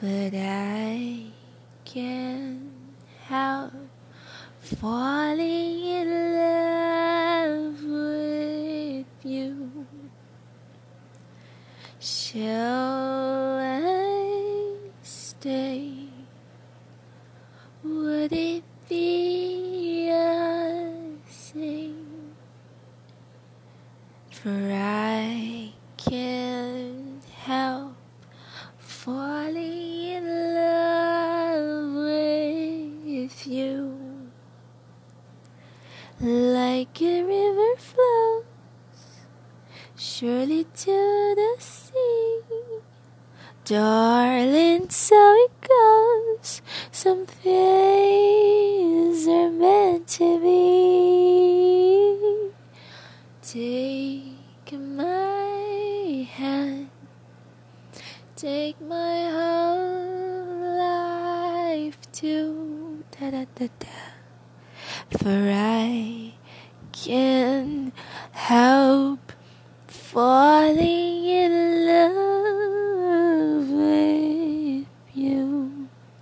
but I can't help falling in love with you. Shall I stay? Would it be a sin? For I can't help Like a river flows surely to the sea. Darling, so it goes. Some things are meant to be. Take my hand, take my whole life too da da da da. For I can help falling in